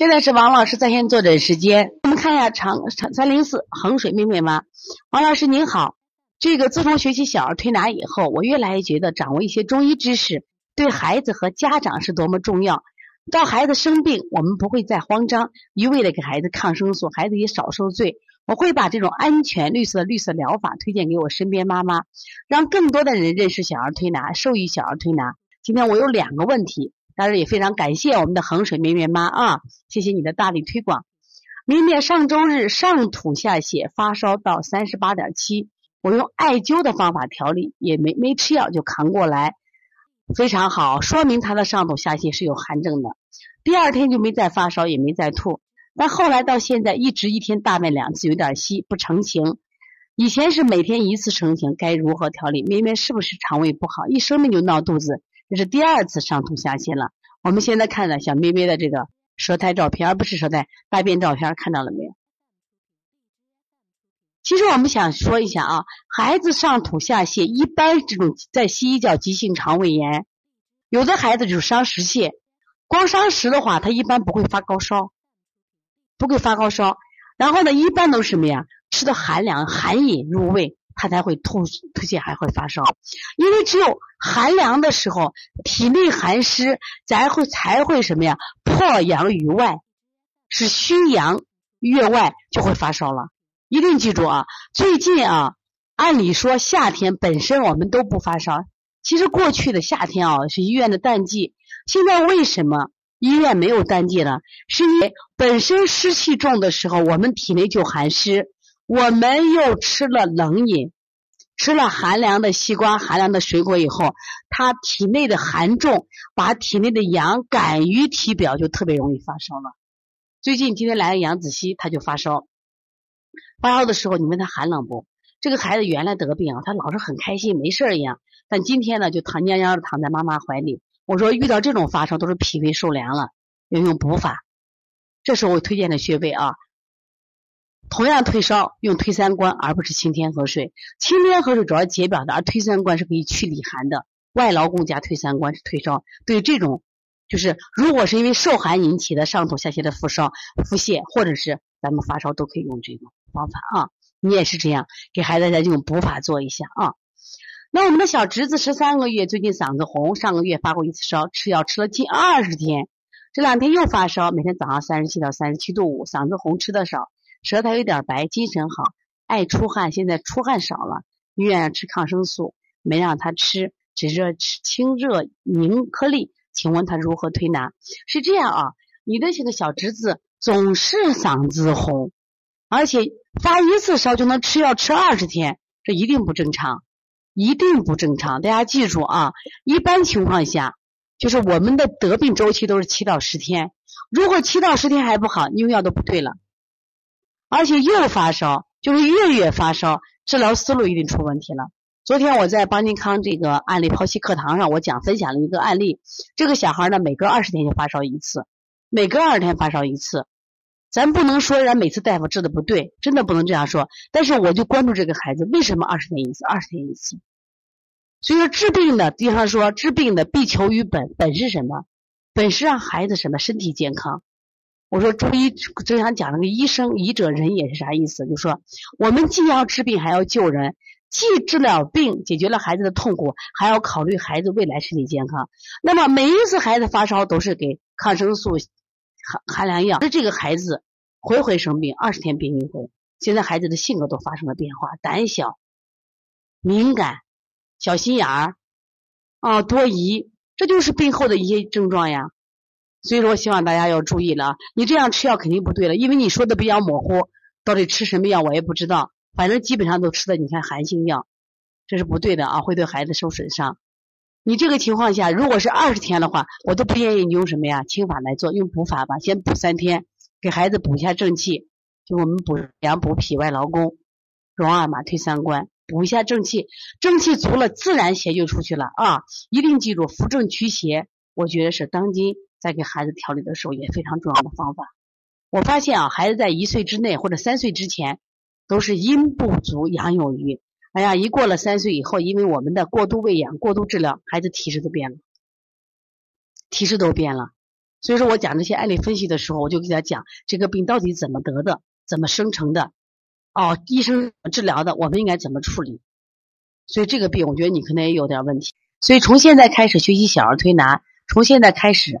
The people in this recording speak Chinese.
现在是王老师在线坐诊时间，我们看一下长长三零四衡水妹妹吗？王老师您好，这个自从学习小儿推拿以后，我越来越觉得掌握一些中医知识对孩子和家长是多么重要。到孩子生病，我们不会再慌张，一味的给孩子抗生素，孩子也少受罪。我会把这种安全绿色绿色疗法推荐给我身边妈妈，让更多的人认识小儿推拿，受益小儿推拿。今天我有两个问题。当然也非常感谢我们的衡水绵绵妈啊，谢谢你的大力推广。绵绵上周日上吐下泻，发烧到三十八点七，我用艾灸的方法调理，也没没吃药就扛过来，非常好，说明他的上吐下泻是有寒症的。第二天就没再发烧，也没再吐，但后来到现在一直一天大便两次，有点稀不成形。以前是每天一次成形，该如何调理？绵绵是不是肠胃不好，一生病就闹肚子？这是第二次上吐下泻了。我们现在看的小咩咩的这个舌苔照片，而不是舌苔大便照片，看到了没有？其实我们想说一下啊，孩子上吐下泻，一般这种在西医叫急性肠胃炎，有的孩子就是伤食泻，光伤食的话，他一般不会发高烧，不会发高烧。然后呢，一般都是什么呀？吃的寒凉寒饮入胃。他才会吐吐泻，还会发烧，因为只有寒凉的时候，体内寒湿，才会才会什么呀？破阳于外，是虚阳越外就会发烧了。一定记住啊！最近啊，按理说夏天本身我们都不发烧，其实过去的夏天啊是医院的淡季。现在为什么医院没有淡季了？是因为本身湿气重的时候，我们体内就寒湿。我们又吃了冷饮，吃了寒凉的西瓜、寒凉的水果以后，他体内的寒重，把体内的阳赶于体表，就特别容易发烧了。最近今天来了杨子熙，他就发烧。发烧的时候，你问他寒冷不？这个孩子原来得病啊，他老是很开心，没事一样。但今天呢，就躺蔫蔫的躺在妈妈怀里。我说遇到这种发烧，都是脾胃受凉了，要用补法。这是我推荐的穴位啊。同样退烧用推三关，而不是清天河水。清天河水主要解表的，而推三关是可以去里寒的。外劳宫加推三关是退烧。对这种，就是如果是因为受寒引起的上吐下泻的腹烧、腹泻，或者是咱们发烧，都可以用这种方法啊。你也是这样，给孩子再用补法做一下啊。那我们的小侄子十三个月，最近嗓子红，上个月发过一次烧，吃药吃了近二十天，这两天又发烧，每天早上三十七到三十七度五，嗓子红，吃的少。舌苔有点白，精神好，爱出汗，现在出汗少了。医院吃抗生素，没让他吃，只是吃清热凝颗粒。请问他如何推拿？是这样啊，你的这个小侄子总是嗓子红，而且发一次烧就能吃药吃二十天，这一定不正常，一定不正常。大家记住啊，一般情况下，就是我们的得病周期都是七到十天，如果七到十天还不好，用药都不对了。而且又发烧，就是月月发烧，治疗思路一定出问题了。昨天我在邦尼康这个案例剖析课堂上，我讲分享了一个案例，这个小孩呢，每隔二十天就发烧一次，每隔二十天发烧一次。咱不能说人每次大夫治的不对，真的不能这样说。但是我就关注这个孩子，为什么二十天一次，二十天一次？所以说治病的，经常说治病的必求于本，本是什么？本是让孩子什么身体健康。我说中医就想讲那个医生医者仁也是啥意思？就说我们既要治病还要救人，既治了病解决了孩子的痛苦，还要考虑孩子未来身体健康。那么每一次孩子发烧都是给抗生素、寒寒凉药。那这个孩子回回生病，二十天病一回。现在孩子的性格都发生了变化，胆小、敏感、小心眼儿啊，多疑，这就是病后的一些症状呀。所以说，希望大家要注意了。你这样吃药肯定不对了，因为你说的比较模糊，到底吃什么药我也不知道。反正基本上都吃的，你看寒性药，这是不对的啊，会对孩子受损伤。你这个情况下，如果是二十天的话，我都不建议你用什么呀？清法来做，用补法吧，先补三天，给孩子补一下正气，就我们补阳补脾外劳宫，荣二马推三关，补一下正气，正气足了，自然邪就出去了啊！一定记住扶正驱邪，我觉得是当今。在给孩子调理的时候也非常重要的方法。我发现啊，孩子在一岁之内或者三岁之前都是阴不足阳有余。哎呀，一过了三岁以后，因为我们的过度喂养、过度治疗，孩子体质都变了，体质都变了。所以说我讲这些案例分析的时候，我就给他讲这个病到底怎么得的，怎么生成的，哦，医生治疗的，我们应该怎么处理。所以这个病，我觉得你可能也有点问题。所以从现在开始学习小儿推拿，从现在开始